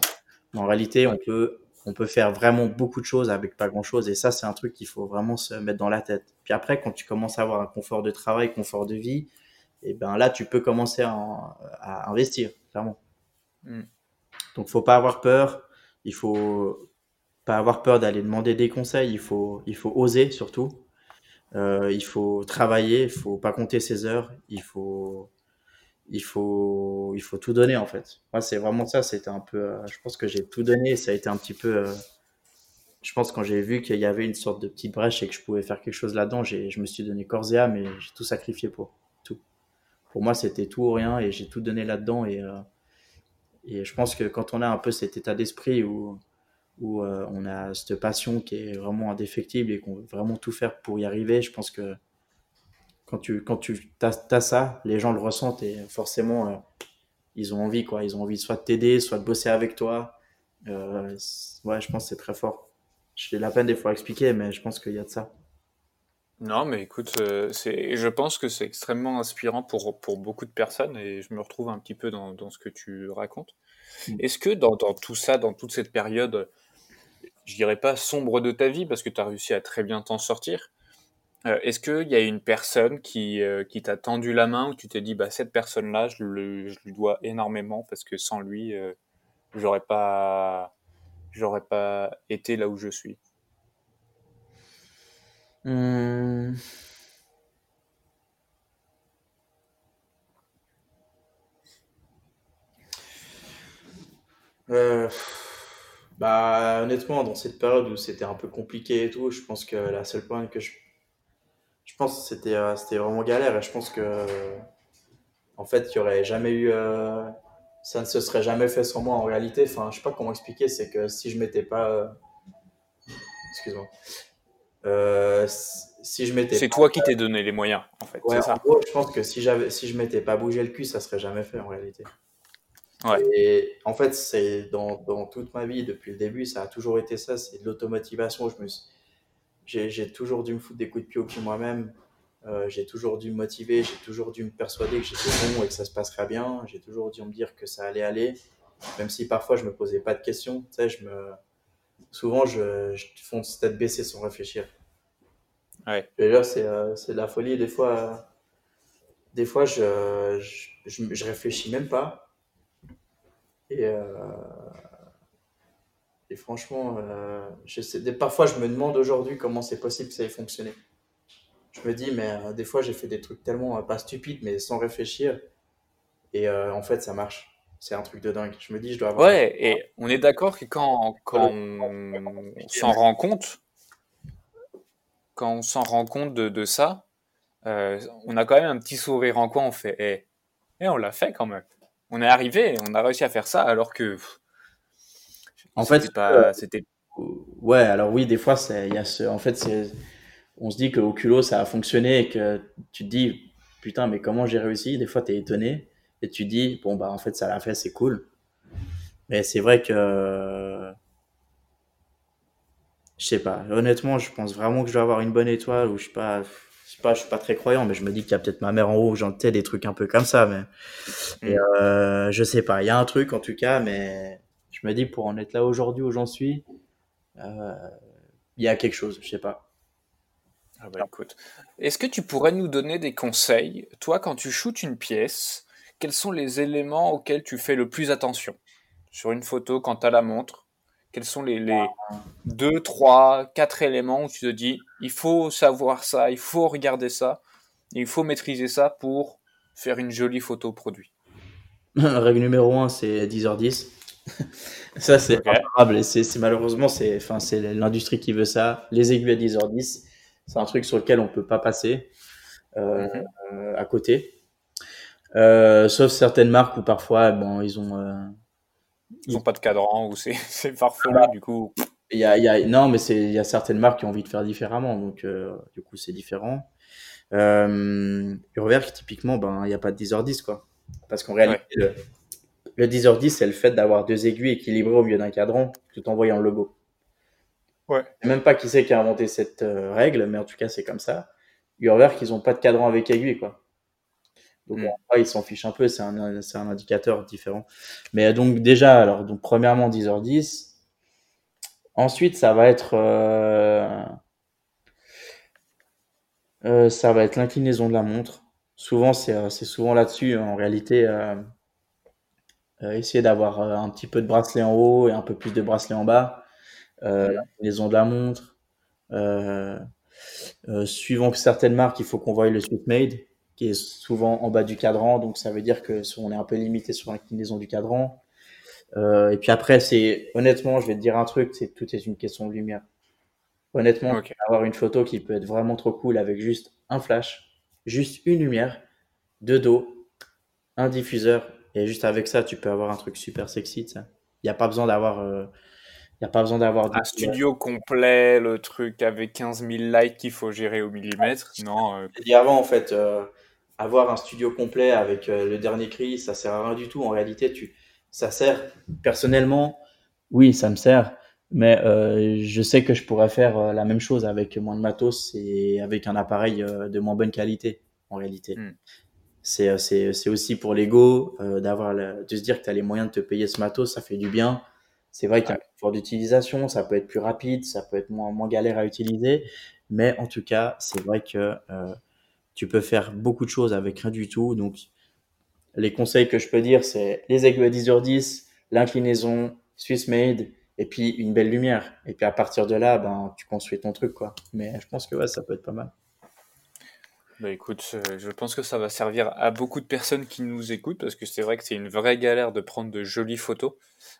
en réalité, on peut on peut faire vraiment beaucoup de choses avec pas grand chose. Et ça, c'est un truc qu'il faut vraiment se mettre dans la tête. Puis après, quand tu commences à avoir un confort de travail, confort de vie, et eh ben là, tu peux commencer à, à investir, clairement. Mm. Donc, faut pas avoir peur. Il faut pas avoir peur d'aller demander des conseils. Il faut, il faut oser surtout. Euh, il faut travailler. Il faut pas compter ses heures. Il faut, il faut, il faut tout donner en fait. Moi, c'est vraiment ça. C'était un peu. Euh, je pense que j'ai tout donné. Ça a été un petit peu. Euh, je pense quand j'ai vu qu'il y avait une sorte de petite brèche et que je pouvais faire quelque chose là-dedans, je me suis donné corps et âme et j'ai tout sacrifié pour tout. Pour moi, c'était tout ou rien et j'ai tout donné là-dedans et et je pense que quand on a un peu cet état d'esprit où, où euh, on a cette passion qui est vraiment indéfectible et qu'on veut vraiment tout faire pour y arriver, je pense que quand tu, quand tu as, ça, les gens le ressentent et forcément, euh, ils ont envie, quoi. Ils ont envie soit de t'aider, soit de bosser avec toi. Euh, ouais, je pense que c'est très fort. J'ai la peine des fois à expliquer, mais je pense qu'il y a de ça. Non, mais écoute, c'est, je pense que c'est extrêmement inspirant pour, pour beaucoup de personnes et je me retrouve un petit peu dans, dans ce que tu racontes. Mm. Est-ce que dans, dans, tout ça, dans toute cette période, je dirais pas sombre de ta vie parce que tu as réussi à très bien t'en sortir, euh, est-ce qu'il y a une personne qui, euh, qui t'a tendu la main ou tu t'es dit, bah, cette personne-là, je, je, lui dois énormément parce que sans lui, euh, j'aurais pas, j'aurais pas été là où je suis? Hmm. Euh, bah, honnêtement, dans cette période où c'était un peu compliqué et tout, je pense que la seule point que je, je pense c'était euh, c'était vraiment galère et je pense que en fait, il y aurait jamais eu, euh, ça ne se serait jamais fait sans moi en réalité. Enfin, je sais pas comment expliquer, c'est que si je m'étais pas, excuse-moi, euh, si je m'étais c'est toi qui t'es donné les moyens en fait ouais, ça. En je pense que si j'avais si je m'étais pas bougé le cul ça serait jamais fait en réalité. Ouais. et en fait c'est dans, dans, toute ma vie depuis le début ça a toujours été ça c'est de l'automotivation. Je me j'ai toujours dû me foutre des coups de pied au cul moi-même. Euh, j'ai toujours dû me motiver j'ai toujours dû me persuader que j'étais bon et que ça se passerait bien. J'ai toujours dû me dire que ça allait aller même si parfois je me posais pas de questions. Tu sais je me souvent je, je fonce tête baissée sans réfléchir Ouais. Déjà, c'est euh, de la folie. Des fois, euh, des fois je, je, je, réfléchis même pas. Et, euh, et franchement, euh, je sais, des, parfois, je me demande aujourd'hui comment c'est possible que ça ait fonctionné. Je me dis, mais euh, des fois, j'ai fait des trucs tellement pas stupides, mais sans réfléchir. Et en fait, ça marche. C'est un truc de dingue. Je me dis, je dois avoir. Ouais, et on est d'accord que quand, quand on s'en rend compte, quand on s'en rend compte de, de ça, euh, on a quand même un petit sourire en coin, on fait eh, eh on l'a fait quand même. On est arrivé, on a réussi à faire ça alors que. en fait, pas, c'était. Ouais, alors oui, des fois, il y a ce, en fait, c'est, on se dit que au culot ça a fonctionné et que tu te dis putain, mais comment j'ai réussi? Des fois, tu es étonné et tu dis bon bah en fait ça l'a fait, c'est cool. Mais c'est vrai que je sais pas. Honnêtement, je pense vraiment que je dois avoir une bonne étoile ou je sais pas. Je sais pas, je suis pas très croyant, mais je me dis qu'il y a peut-être ma mère en haut, j'en des trucs un peu comme ça, mais et, mm. euh, je sais pas. Il y a un truc en tout cas, mais je me dis pour en être là aujourd'hui où j'en suis, euh, il y a quelque chose, je sais pas. Ah bah écoute, est-ce que tu pourrais nous donner des conseils, toi, quand tu shootes une pièce, quels sont les éléments auxquels tu fais le plus attention sur une photo quand tu as la montre? Quels sont les, les deux, trois, quatre éléments où tu te dis, il faut savoir ça, il faut regarder ça, il faut maîtriser ça pour faire une jolie photo produit? Règle numéro un, c'est 10h10. ça, c'est imparable. c'est malheureusement, c'est enfin, l'industrie qui veut ça. Les aiguilles à 10h10, c'est un truc sur lequel on peut pas passer euh, mhm. euh, à côté. Euh, sauf certaines marques où parfois, bon, ils ont ils n'ont pas de cadran ou c'est farfelu, du coup. Il y a, il y a, non, mais il y a certaines marques qui ont envie de faire différemment, donc euh, du coup, c'est différent. Euh, Urwerk, typiquement, ben, il n'y a pas de 10h10, quoi. Parce qu'en réalité, Le 10h10, c'est le fait d'avoir deux aiguilles équilibrées au milieu d'un cadran tout en voyant le logo. Ouais. Je sais même pas qui c'est qui a inventé cette euh, règle, mais en tout cas, c'est comme ça. Urver qu'ils ont pas de cadran avec aiguille, quoi. Donc, Mm. bon, après, ils s'en fichent un peu, c'est un, c'est un indicateur différent. Mais donc, déjà, alors, donc, premièrement, 10h10. Ensuite, ça va être, euh, euh, ça va être l'inclinaison de la montre. Souvent, c'est euh, c'est souvent là-dessus, en réalité, euh, essayer d'avoir un petit peu de bracelet en haut et un peu plus de bracelet en bas. Euh, Mm. l'inclinaison de la montre. Suivant que certaines marques, il faut qu'on voie le Sweet Made, qui est souvent en bas du cadran, donc ça veut dire que si on est un peu limité sur l'inclinaison du cadran. Euh, et puis après, c'est honnêtement, je vais te dire un truc, c'est tout est une question de lumière. Honnêtement, avoir une photo qui peut être vraiment trop cool avec juste un flash, juste une lumière, deux dos, un diffuseur, et juste avec ça, tu peux avoir un truc super sexy. Il n'y a pas besoin d'avoir, euh, il a pas besoin d'avoir Un studio complet, le truc avec 15 000 lights qu'il faut gérer au millimètre. Non, euh, dit avant, en fait, euh, avoir un studio complet avec euh, le dernier cri, ça sert à rien du tout. En réalité, tu, ça sert personnellement, oui, ça me sert, mais euh, je sais que je pourrais faire euh, la même chose avec moins de matos et avec un appareil de moins bonne qualité, en réalité. Mm. C'est, aussi pour l'ego d'avoir de se dire que tu as les moyens de te payer ce matos, ça fait du bien. C'est vrai qu'il y a un confort d'utilisation, ça peut être plus rapide, ça peut être moins, moins galère à utiliser, mais en tout cas, c'est vrai que tu peux faire beaucoup de choses avec rien du tout. Donc, les conseils que je peux dire, c'est les aiguilles à 10h10, l'inclinaison, Swiss made, et puis une belle lumière. Et puis à partir de là, ben, tu construis ton truc, quoi. Mais je pense que ouais, ça peut être pas mal. bah écoute, euh, je pense que ça va servir à beaucoup de personnes qui nous écoutent parce que c'est vrai que c'est une vraie galère de prendre de jolies photos,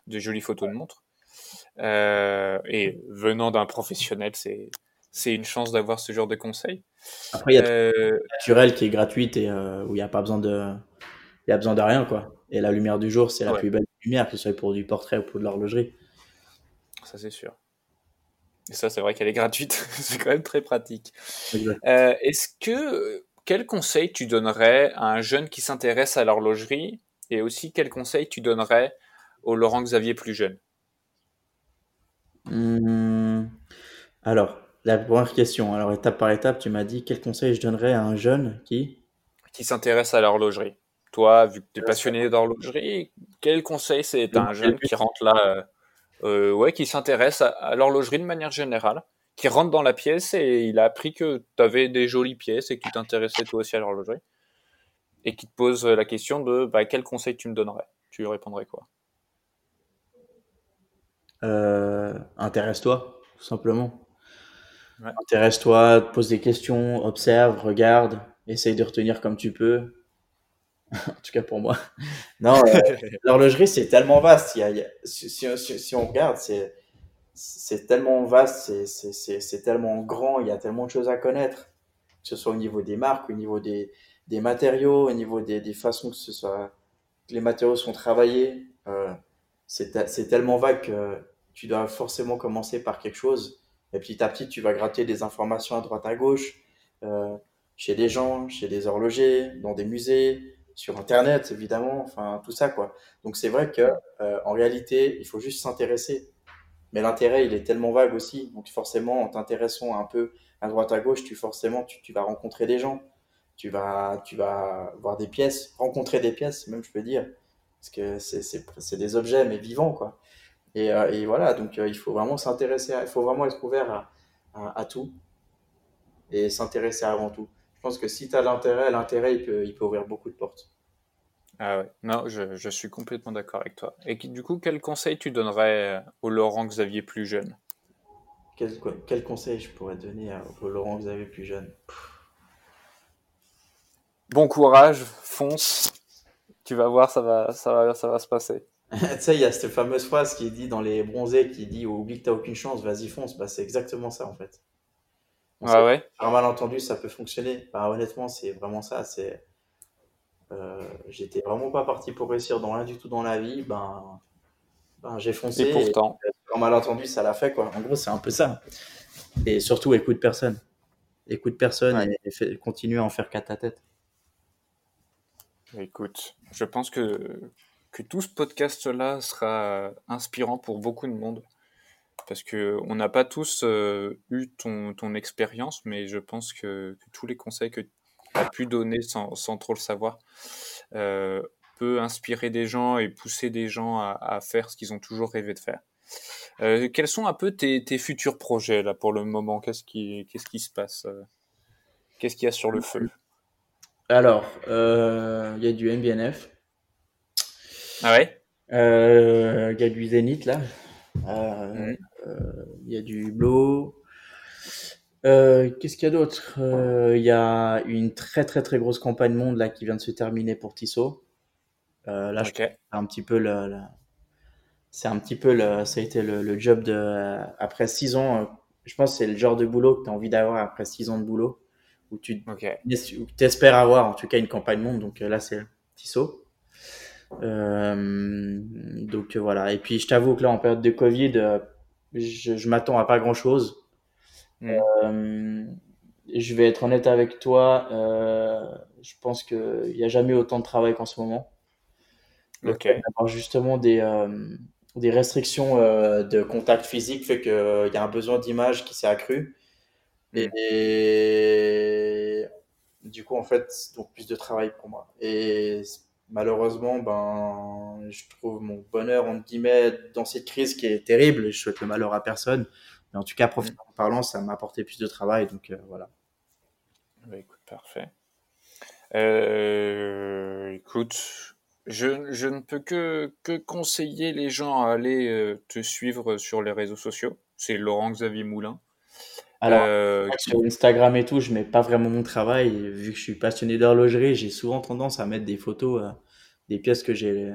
de jolies photos de montres. Euh, et venant d'un professionnel, c'est c'est une chance d'avoir ce genre de conseils. Après, il y a Euh, naturel qui est gratuite et euh, où il n'y a pas besoin de, il y a besoin de rien, quoi. Et la lumière du jour, c'est la Ouais. plus belle lumière, que ce soit pour du portrait ou pour de l'horlogerie. ça c'est sûr. Et ça, c'est vrai qu'elle est gratuite. c'est quand même très pratique. Euh, Est-ce que quel conseil tu donnerais à un jeune qui s'intéresse à l'horlogerie et aussi quel conseil tu donnerais au Laurent Xavier plus jeune? Hum, Alors, la première question. Alors, étape par étape, tu m'as dit quel conseil je donnerais à un jeune qui qui s'intéresse à l'horlogerie. Toi, vu que tu es passionné d'horlogerie, quel conseil c'est à un jeune qui rentre là, euh, euh, ouais, qui s'intéresse à, à l'horlogerie de manière générale, qui rentre dans la pièce et il a appris que tu avais des jolies pièces et que tu t'intéressais toi aussi à l'horlogerie et qui te pose la question de bah, quel conseil tu me donnerais? Tu lui répondrais quoi? Euh, intéresse-toi, tout simplement. Ouais. Intéresse-toi, pose des questions, observe, regarde, essaye de retenir comme tu peux. en tout cas pour moi. Non, euh, l'horlogerie, c'est tellement vaste. Il y a, il y a- si, si- si- si on regarde, c'est, c'est tellement vaste, c'est, c'est, c'est, c'est tellement grand, il y a tellement de choses à connaître, que ce soit au niveau des marques, au niveau des, des matériaux, au niveau des, des façons que ce soit, que les matériaux sont travaillés. Euh, c'est tellement vague que tu dois forcément commencer par quelque chose. Et petit à petit, tu vas gratter des informations à droite à gauche, euh, chez des gens, chez des horlogers, dans des musées, sur Internet, évidemment, enfin, tout ça, quoi. Donc, c'est vrai que, euh, en réalité, il faut juste s'intéresser. Mais l'intérêt, il est tellement vague aussi. Donc, forcément, en t'intéressant un peu à droite à gauche, tu, forcément, tu, vas rencontrer des gens. Tu vas, tu vas voir des pièces, rencontrer des pièces, même, je peux dire. Parce que c'est des objets, mais vivants, quoi. Et, euh, et voilà, donc euh, il faut vraiment s'intéresser, il faut vraiment être ouvert à, à, à tout et s'intéresser avant tout. Je pense que si tu as l'intérêt, l'intérêt, il peut, il peut ouvrir beaucoup de portes. Ah ouais, non, je, je suis complètement d'accord avec toi. Et du coup, quel conseil tu donnerais euh, au Laurent Xavier plus jeune? Quel, quoi- quel conseil je pourrais donner à, au Laurent avez plus jeune? Bon courage, fonce. Tu vas voir, ça va, ça va, ça va se passer. Tu sais, il y a cette fameuse phrase qui dit dans les bronzés qui dit oublie que t'as aucune chance, vas-y fonce. Bah, c'est exactement ça en fait. On Ah ouais? malentendu, ça peut fonctionner. Bah, honnêtement, c'est vraiment ça. C'est, euh, j'étais vraiment pas parti pour réussir dans rien du tout dans la vie. Ben, ben j'ai foncé. Et pourtant, un malentendu, ça l'a fait quoi. En gros, c'est un peu ça. Et surtout, écoute personne. Écoute personne Ouais. et, et continue à en faire qu'à ta tête. écoute, je pense que que tout ce podcast-là sera inspirant pour beaucoup de monde. Parce que on n'a pas tous euh, eu ton, ton expérience, mais je pense que, tous les conseils que tu as pu donner sans, sans trop le savoir euh, peut inspirer des gens et pousser des gens à, à faire ce qu'ils ont toujours rêvé de faire. Euh, quels sont un peu tes, tes, futurs projets là pour le moment? Qu'est-ce qui, qu'est-ce qui se passe Qu'est-ce qu'il y a sur le feu? Alors, il y a du MBNF. Ah ouais? Euh, Il y a du Zénith là. Euh, euh, il y a du Blow. Qu'est-ce qu'il y a d'autre? Il y a une très très très grosse campagne monde là qui vient de se terminer pour Tissot. là, je un petit peu le, c'est un petit peu le, ça a été le, job de après six ans. Je pense que c'est le genre de boulot que tu as envie d'avoir après six ans de boulot où tu espères avoir en tout cas une campagne monde. Donc là, c'est Tissot. Euh, donc voilà. Et puis je t'avoue que là, en période de Covid, euh, je, je m'attends à pas grand chose. Mm. Euh, je vais être honnête avec toi. Euh, je pense qu'il n'y a jamais autant de travail qu'en ce moment. Ok. Avoir justement des, euh, des restrictions de contact physique fait qu'il y a un besoin d'image qui s'est accru. Mm. Et, du coup, en fait, donc plus de travail pour moi. Et malheureusement, ben, je trouve mon bonheur, entre guillemets, dans cette crise qui est terrible. Je souhaite le malheur à personne. Mais en tout cas, professionnellement parlant, ça m'a apporté plus de travail. Donc, euh, voilà. Bah, écoute, parfait. Euh, écoute, je, je, ne peux que, que conseiller les gens à aller euh, te suivre sur les réseaux sociaux. C'est Laurent Xavier Moulin. Alors, euh, sur Instagram et tout, je mets pas vraiment mon travail. vu que je suis passionné d'horlogerie, j'ai souvent tendance à mettre des photos, euh, des pièces que j'ai,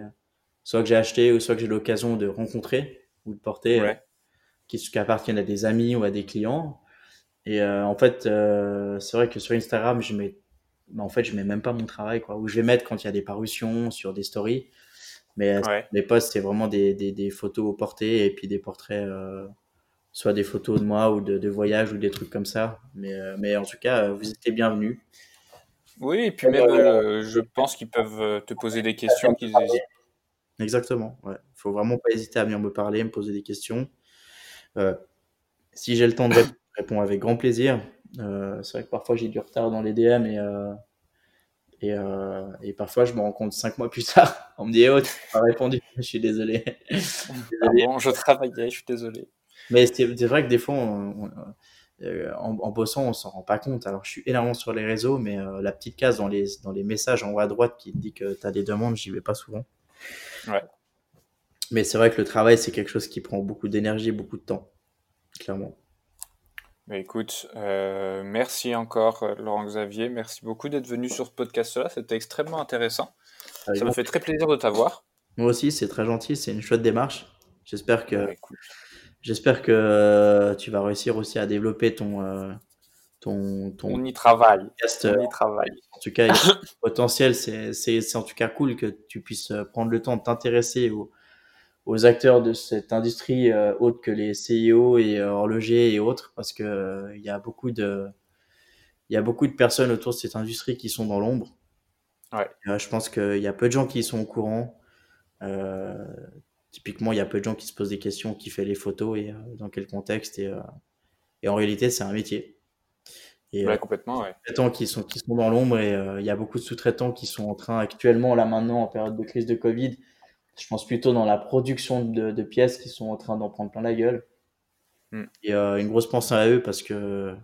soit que j'ai achetées ou soit que j'ai l'occasion de rencontrer ou de porter, euh, qui, appartiennent à des amis ou à des clients. Et en fait, c'est vrai que sur Instagram, je mets, en fait, je mets même pas mon travail, quoi. Ou je vais mettre quand il y a des parutions sur des stories. Mais les posts, c'est vraiment des, des, des, photos portées et puis des portraits soit des photos de moi ou de, de voyages ou des trucs comme ça. Mais, euh, mais en tout cas, vous étiez bienvenus. Oui, et puis même, euh, je pense qu'ils peuvent euh, te poser des questions qu'ils. Exactement, ouais. faut vraiment pas hésiter à venir me parler, me poser des questions. Euh, si j'ai le temps de répondre avec grand plaisir. Euh, c'est vrai que parfois j'ai du retard dans les DM et, euh, et, et, parfois je me rends compte cinq mois plus tard. On me dit, oh, tu n'as pas répondu, je suis désolé. Ah bon, je travaillais, je suis désolé. Mais c'est vrai que des fois, euh, en, bossant, on s'en rend pas compte. Alors, je suis énormément sur les réseaux, mais euh, la petite case dans les, dans les messages en haut à droite qui dit que tu as des demandes, j'y vais pas souvent. Ouais. Mais c'est vrai que le travail, c'est quelque chose qui prend beaucoup d'énergie, beaucoup de temps, clairement. Mais écoute, euh, merci encore Laurent Xavier, merci beaucoup d'être venu sur ce podcast-là, c'était extrêmement intéressant. Ça me fait très plaisir de t'avoir. Moi aussi, c'est très gentil, c'est une chouette démarche. J'espère que J'espère que euh, tu vas réussir aussi à développer ton euh, ton, ton on y travaille. on y travaille. En tout cas, il y a potentiel. C'est c'est en tout cas cool que tu puisses euh, prendre le temps de t'intéresser aux, aux acteurs de cette industrie autres que les CIO et horlogers et autres, parce que il y a beaucoup de il y a beaucoup de personnes autour de cette industrie qui sont dans l'ombre. Ouais. je pense qu'il y a peu de gens qui sont au courant. Euh, typiquement, il y a peu de gens qui se posent des questions, qui fait les photos et euh, dans quel contexte. Et, euh, et en réalité, c'est un métier. Et, ouais, complètement, ouais. Sous-traitants qui sont, qui sont dans l'ombre et il y a beaucoup de sous-traitants qui sont en train actuellement, là maintenant, en période de crise de Covid, je pense plutôt dans la production de, de pièces qui sont en train d'en prendre plein la gueule. Mm. Et euh, une grosse pensée à eux parce que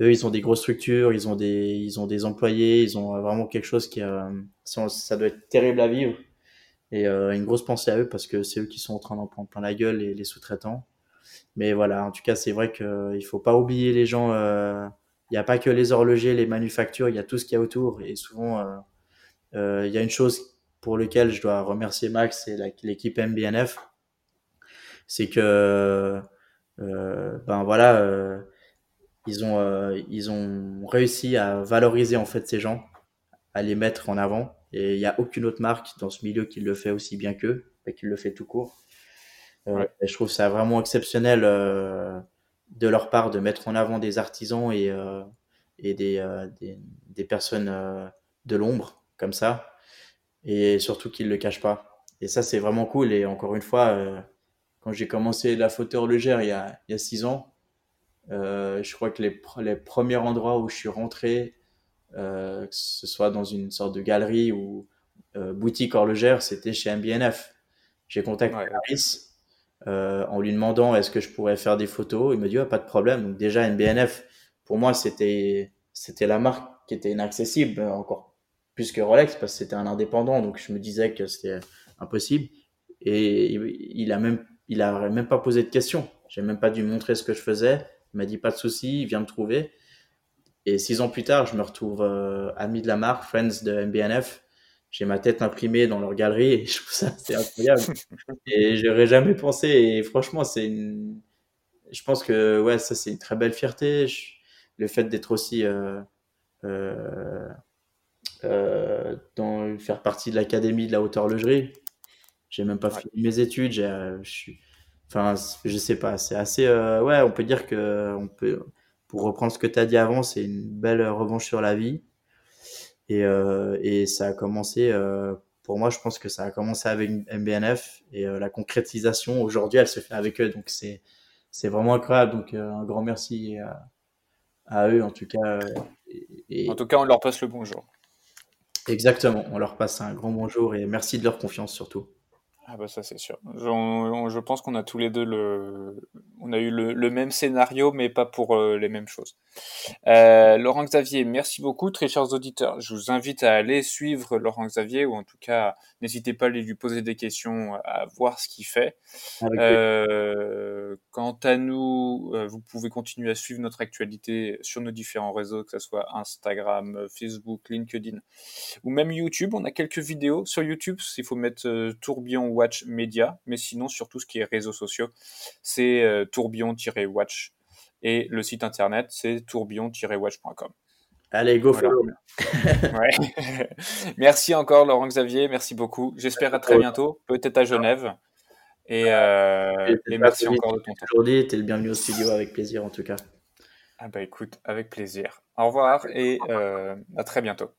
eux, ils ont des grosses structures, ils ont des, ils ont des employés, ils ont vraiment quelque chose qui, euh, ça doit être terrible à vivre. Et euh, une grosse pensée à eux parce que c'est eux qui sont en train d'en prendre plein la gueule, et les sous-traitants. Mais voilà, en tout cas, c'est vrai qu'il faut pas oublier les gens. Euh, il n'y a pas que les horlogers, les manufactures, il y a tout ce qu'il y a autour. Et souvent, euh, euh il y a une chose pour laquelle je dois remercier Max et l'équipe MBNF, c'est que euh, ben voilà, euh, ils ont ils ont réussi à valoriser en fait ces gens, à les mettre en avant et il n'y a aucune autre marque dans ce milieu qui le fait aussi bien qu'eux, et qui le fait tout court. Euh, et je trouve ça vraiment exceptionnel euh, de leur part de mettre en avant des artisans et, euh, et des, des, des, personnes de l'ombre comme ça. et surtout qu'il ne le cache pas. Et ça, c'est vraiment cool. Et encore une fois, quand j'ai commencé la photo horlogère il y a, il y a six ans, je crois que les, les, premiers endroits où je suis rentré, euh, que ce soit dans une sorte de galerie ou euh, boutique horlogère, c'était chez MBNF. J'ai contacté ouais. euh, en lui demandant est-ce que je pourrais faire des photos? Il me dit pas de problème. Donc déjà MBNF, pour moi, c'était c'était la marque qui était inaccessible encore plus que Rolex parce que c'était un indépendant. Donc je me disais que c'était impossible. Et il a même il a même pas posé de questions. J'ai même pas dû montrer ce que je faisais. Il m'a dit pas de souci, il vient me trouver. Et six ans plus tard, je me retrouve euh, ami de la marque, friends de MBNF. J'ai ma tête imprimée dans leur galerie et je trouve ça c'est incroyable. et j'aurais jamais pensé. Et franchement, c'est une. Je pense que ouais, ça c'est une très belle fierté. Je... Le fait d'être aussi euh, euh, euh, dans faire partie de l'académie de la haute horlogerie. J'ai même pas ouais. fini mes études. Je suis Enfin, je sais pas, c'est assez. Ouais, on peut dire que, on peut, pour reprendre ce que tu as dit avant, c'est une belle revanche sur la vie. Et, euh, et ça a commencé, euh, pour moi, je pense que ça a commencé avec MBNF et euh, la concrétisation, aujourd'hui, elle se fait avec eux. Donc, c'est, c'est vraiment incroyable. Donc, euh, un grand merci à, à, eux, en tout cas. Et, en tout cas, on leur passe le bonjour. Exactement, on leur passe un grand bonjour et merci de leur confiance surtout. Ah bah ça c'est sûr. Je, on, je pense qu'on a tous les deux le, on a eu le, le même scénario, mais pas pour euh, les mêmes choses. Euh, Laurent Xavier, merci beaucoup, très chers auditeurs. Je vous invite à aller suivre Laurent Xavier, ou en tout cas, n'hésitez pas à lui poser des questions, à voir ce qu'il fait. Euh, quant à nous, vous pouvez continuer à suivre notre actualité sur nos différents réseaux, que ce soit Instagram, Facebook, LinkedIn, ou même YouTube. On a quelques vidéos sur YouTube. Il faut mettre tourbillon Watch Media, mais sinon sur tout ce qui est réseaux sociaux, c'est euh, tourbillon-watch et le site internet c'est tourbillon-watch.com. Allez, go voilà. ouais. merci encore Laurent Xavier, merci beaucoup. J'espère à très bientôt, peut-être à Genève. Et, euh, et merci encore de ton temps. Aujourd'hui, tu es le bienvenu au studio avec plaisir en tout cas. Ah bah écoute, avec plaisir. Au revoir et euh, à très bientôt.